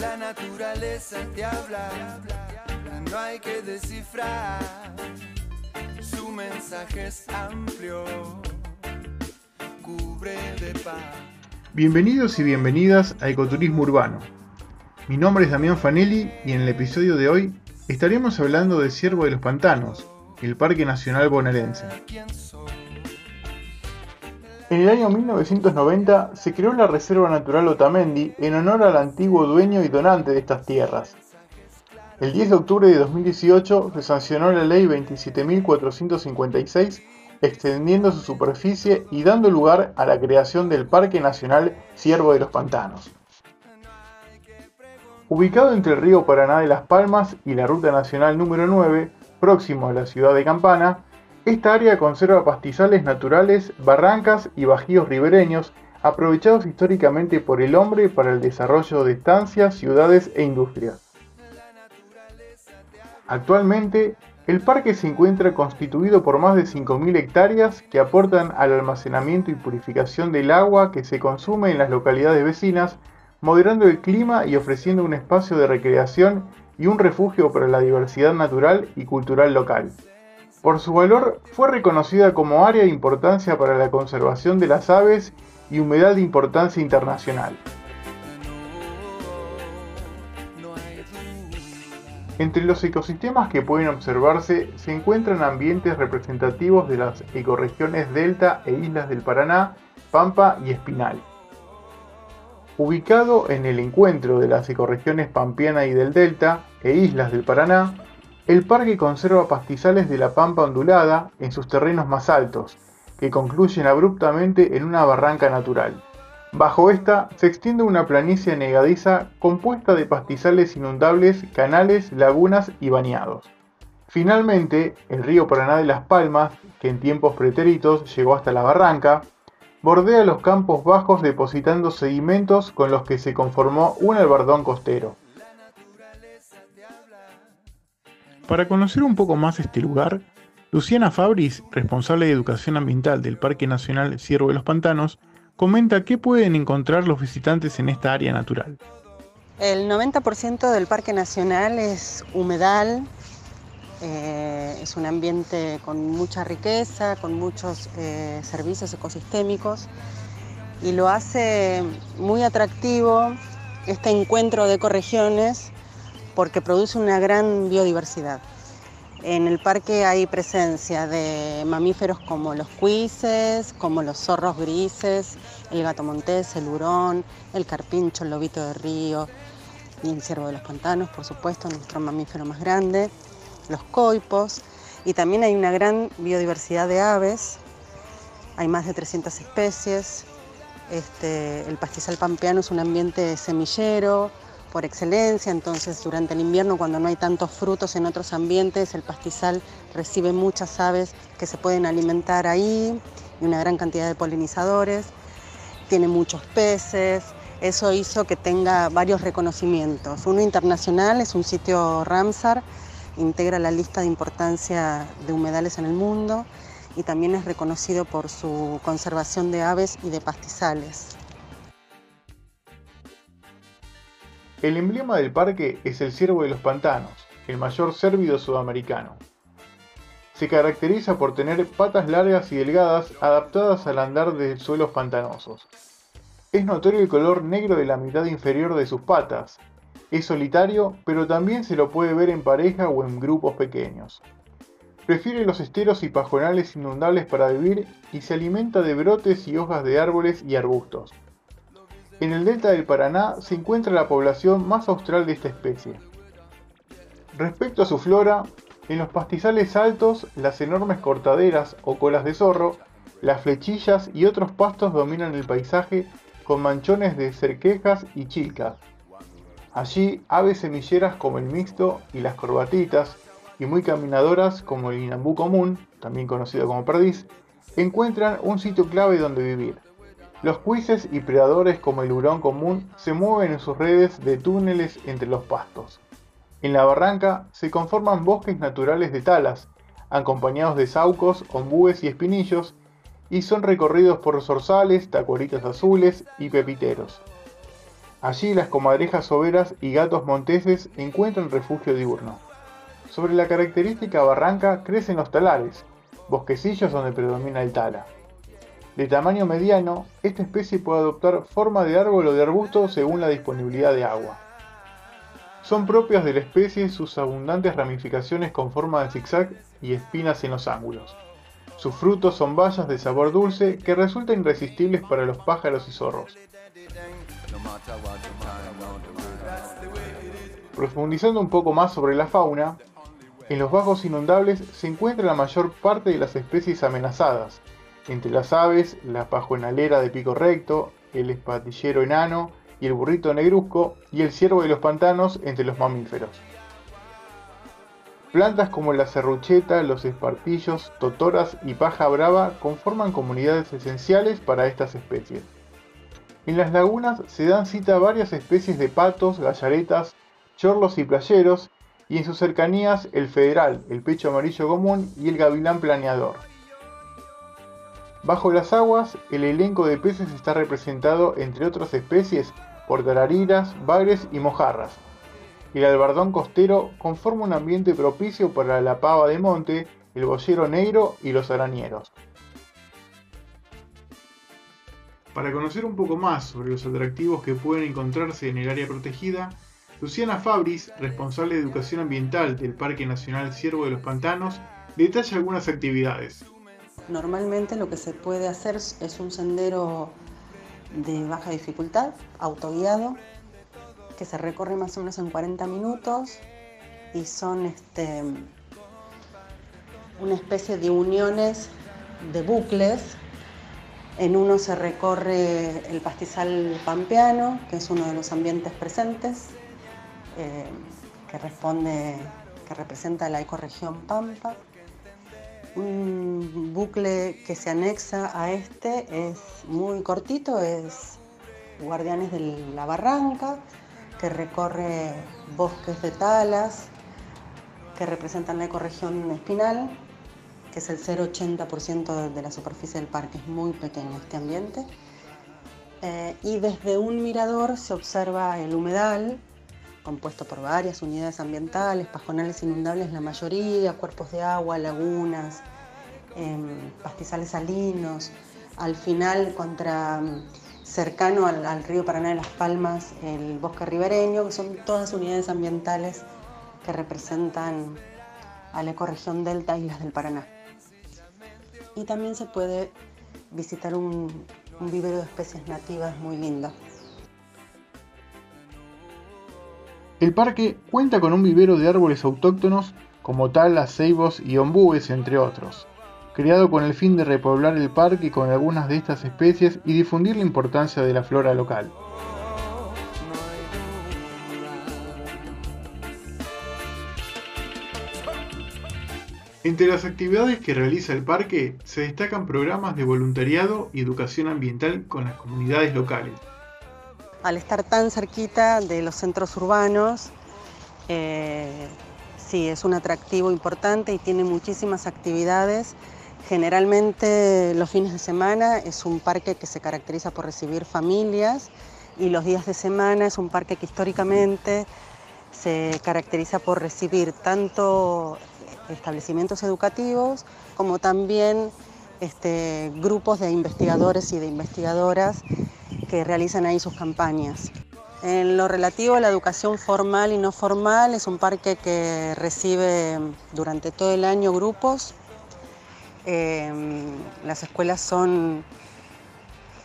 La naturaleza te habla, no hay que descifrar. Su mensaje es amplio, cubre de paz. Bienvenidos y bienvenidas a Ecoturismo Urbano. Mi nombre es Damián Fanelli y en el episodio de hoy estaremos hablando de Ciervo de los Pantanos, el Parque Nacional Bonaerense. En el año 1990 se creó la Reserva Natural Otamendi en honor al antiguo dueño y donante de estas tierras. El 10 de octubre de 2018 se sancionó la Ley 27.456 extendiendo su superficie y dando lugar a la creación del Parque Nacional Ciervo de los Pantanos. Ubicado entre el río Paraná de Las Palmas y la Ruta Nacional número 9, próximo a la ciudad de Campana, esta área conserva pastizales naturales, barrancas y bajíos ribereños, aprovechados históricamente por el hombre para el desarrollo de estancias, ciudades e industrias. Actualmente, el parque se encuentra constituido por más de 5.000 hectáreas que aportan al almacenamiento y purificación del agua que se consume en las localidades vecinas, moderando el clima y ofreciendo un espacio de recreación y un refugio para la diversidad natural y cultural local. Por su valor, fue reconocida como área de importancia para la conservación de las aves y humedad de importancia internacional. Entre los ecosistemas que pueden observarse se encuentran ambientes representativos de las ecorregiones Delta e Islas del Paraná, Pampa y Espinal. Ubicado en el encuentro de las ecorregiones Pampiana y del Delta e Islas del Paraná, el parque conserva pastizales de la pampa ondulada en sus terrenos más altos, que concluyen abruptamente en una barranca natural. Bajo esta se extiende una planicie negadiza compuesta de pastizales inundables, canales, lagunas y bañados. Finalmente, el río Paraná de las Palmas, que en tiempos pretéritos llegó hasta la barranca, bordea los campos bajos depositando sedimentos con los que se conformó un albardón costero. Para conocer un poco más este lugar, Luciana Fabris, responsable de Educación Ambiental del Parque Nacional Ciervo de los Pantanos, comenta qué pueden encontrar los visitantes en esta área natural. El 90% del Parque Nacional es humedal, eh, es un ambiente con mucha riqueza, con muchos eh, servicios ecosistémicos y lo hace muy atractivo este encuentro de ecorregiones porque produce una gran biodiversidad. En el parque hay presencia de mamíferos como los cuises, como los zorros grises, el gato montés, el hurón, el carpincho, el lobito de río y el ciervo de los pantanos, por supuesto, nuestro mamífero más grande, los coipos. Y también hay una gran biodiversidad de aves, hay más de 300 especies. Este, el pastizal pampeano es un ambiente semillero, por excelencia, entonces durante el invierno cuando no hay tantos frutos en otros ambientes, el pastizal recibe muchas aves que se pueden alimentar ahí y una gran cantidad de polinizadores, tiene muchos peces, eso hizo que tenga varios reconocimientos. Uno internacional es un sitio Ramsar, integra la lista de importancia de humedales en el mundo y también es reconocido por su conservación de aves y de pastizales. El emblema del parque es el ciervo de los pantanos, el mayor cérvido sudamericano. Se caracteriza por tener patas largas y delgadas adaptadas al andar de suelos pantanosos. Es notorio el color negro de la mitad inferior de sus patas. Es solitario, pero también se lo puede ver en pareja o en grupos pequeños. Prefiere los esteros y pajonales inundables para vivir y se alimenta de brotes y hojas de árboles y arbustos. En el delta del Paraná se encuentra la población más austral de esta especie. Respecto a su flora, en los pastizales altos, las enormes cortaderas o colas de zorro, las flechillas y otros pastos dominan el paisaje con manchones de cerquejas y chilcas. Allí, aves semilleras como el mixto y las corbatitas, y muy caminadoras como el inambú común, también conocido como perdiz, encuentran un sitio clave donde vivir. Los cuises y predadores como el hurón común se mueven en sus redes de túneles entre los pastos. En la barranca se conforman bosques naturales de talas, acompañados de saucos, ombúes y espinillos, y son recorridos por zorzales, tacuaritas azules y pepiteros. Allí las comadrejas overas y gatos monteses encuentran refugio diurno. Sobre la característica barranca crecen los talares, bosquecillos donde predomina el tala. De tamaño mediano, esta especie puede adoptar forma de árbol o de arbusto según la disponibilidad de agua. Son propias de la especie sus abundantes ramificaciones con forma de zigzag y espinas en los ángulos. Sus frutos son bayas de sabor dulce que resultan irresistibles para los pájaros y zorros. Profundizando un poco más sobre la fauna, en los bajos inundables se encuentra la mayor parte de las especies amenazadas, entre las aves, la pajuenalera de pico recto, el espatillero enano y el burrito negruzco, y el ciervo de los pantanos entre los mamíferos. Plantas como la serrucheta, los espartillos, totoras y paja brava conforman comunidades esenciales para estas especies. En las lagunas se dan cita varias especies de patos, gallaretas, chorlos y playeros, y en sus cercanías el federal, el pecho amarillo común y el gavilán planeador. Bajo las aguas, el elenco de peces está representado, entre otras especies, por tarariras, bagres y mojarras. El albardón costero conforma un ambiente propicio para la pava de monte, el boyero negro y los arañeros. Para conocer un poco más sobre los atractivos que pueden encontrarse en el área protegida, Luciana Fabris, responsable de educación ambiental del Parque Nacional Ciervo de los Pantanos, detalla algunas actividades. Normalmente lo que se puede hacer es un sendero de baja dificultad, autoguiado, que se recorre más o menos en 40 minutos y son este, una especie de uniones de bucles. En uno se recorre el pastizal pampeano, que es uno de los ambientes presentes, eh, que responde, que representa la ecorregión Pampa un bucle que se anexa a este es muy cortito, es Guardianes de la Barranca, que recorre bosques de talas, que representan la ecorregión espinal, que es el 0,80% de la superficie del parque, es muy pequeño este ambiente. Eh, y desde un mirador se observa el humedal, compuesto por varias unidades ambientales, pajonales inundables la mayoría, cuerpos de agua, lagunas, em, pastizales salinos, al final contra cercano al, río Paraná de las Palmas, el bosque ribereño, que son todas unidades ambientales que representan a la ecorregión delta Islas del Paraná. Y también se puede visitar un, un vivero de especies nativas muy lindo. El parque cuenta con un vivero de árboles autóctonos como talas, ceibos y ombúes, entre otros, creado con el fin de repoblar el parque con algunas de estas especies y difundir la importancia de la flora local. Entre las actividades que realiza el parque se destacan programas de voluntariado y educación ambiental con las comunidades locales, al estar tan cerquita de los centros urbanos, eh, sí, es un atractivo importante y tiene muchísimas actividades. Generalmente los fines de semana es un parque que se caracteriza por recibir familias y los días de semana es un parque que históricamente se caracteriza por recibir tanto establecimientos educativos como también este, grupos de investigadores y de investigadoras que realizan ahí sus campañas. En lo relativo a la educación formal y no formal, es un parque que recibe durante todo el año grupos. Em, las escuelas son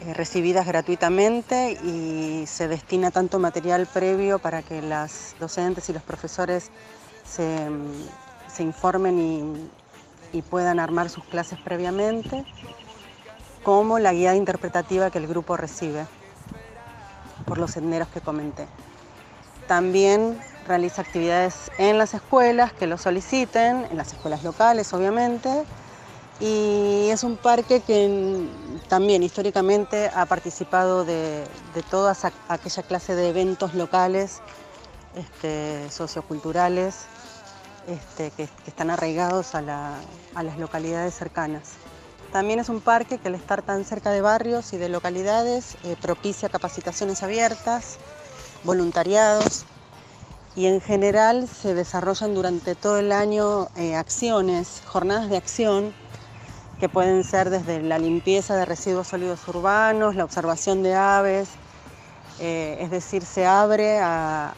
eh, recibidas gratuitamente y se destina tanto material previo para que las docentes y los profesores se, informen y puedan armar sus clases previamente como la guía interpretativa que el grupo recibe por los senderos que comenté. También realiza actividades en las escuelas que lo soliciten, en las escuelas locales obviamente, y es un parque que también históricamente ha participado de, toda aquella clase de eventos locales, este, socioculturales, este, que, están arraigados a las localidades cercanas. También es un parque que al estar tan cerca de barrios y de localidades eh, propicia capacitaciones abiertas voluntariados y en general se desarrollan durante todo el año eh, acciones, jornadas de acción que pueden ser desde la limpieza de residuos sólidos urbanos, la observación de aves, eh, es decir, se abre a,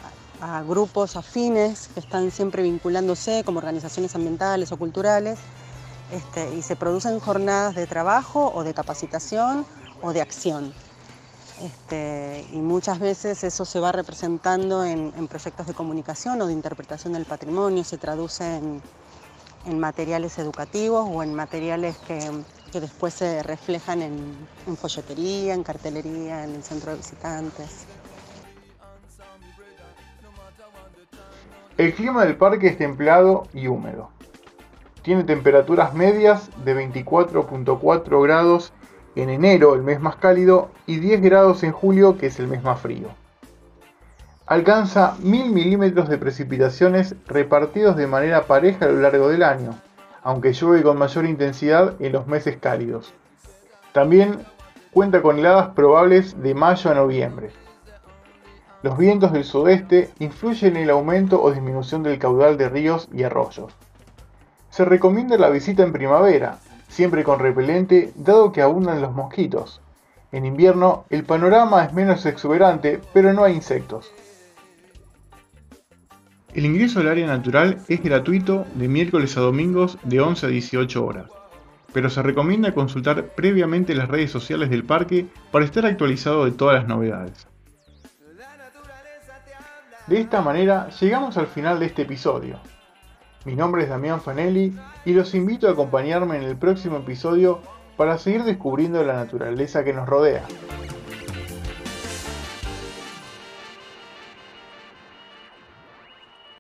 grupos afines que están siempre vinculándose como organizaciones ambientales o culturales este, y se producen jornadas de trabajo o de capacitación o de acción. Este, y muchas veces eso se va representando en, proyectos de comunicación o de interpretación del patrimonio, se traduce en, materiales educativos o en materiales que, después se reflejan en, en, folletería, en cartelería, en el centro de visitantes. El clima del parque es templado y húmedo. Tiene temperaturas medias de 24.4 grados en enero, el mes más cálido, y 10 grados en julio, que es el mes más frío. Alcanza 1000 milímetros de precipitaciones repartidos de manera pareja a lo largo del año, aunque llueve con mayor intensidad en los meses cálidos. También cuenta con heladas probables de mayo a noviembre. Los vientos del sudeste influyen en el aumento o disminución del caudal de ríos y arroyos. Se recomienda la visita en primavera, siempre con repelente, dado que abundan los mosquitos. En invierno, el panorama es menos exuberante, pero no hay insectos. El ingreso al área natural es gratuito de miércoles a domingos de 11 a 18 horas, pero se recomienda consultar previamente las redes sociales del parque para estar actualizado de todas las novedades. De esta manera llegamos al final de este episodio. Mi nombre es Damián Fanelli y los invito a acompañarme en el próximo episodio para seguir descubriendo la naturaleza que nos rodea.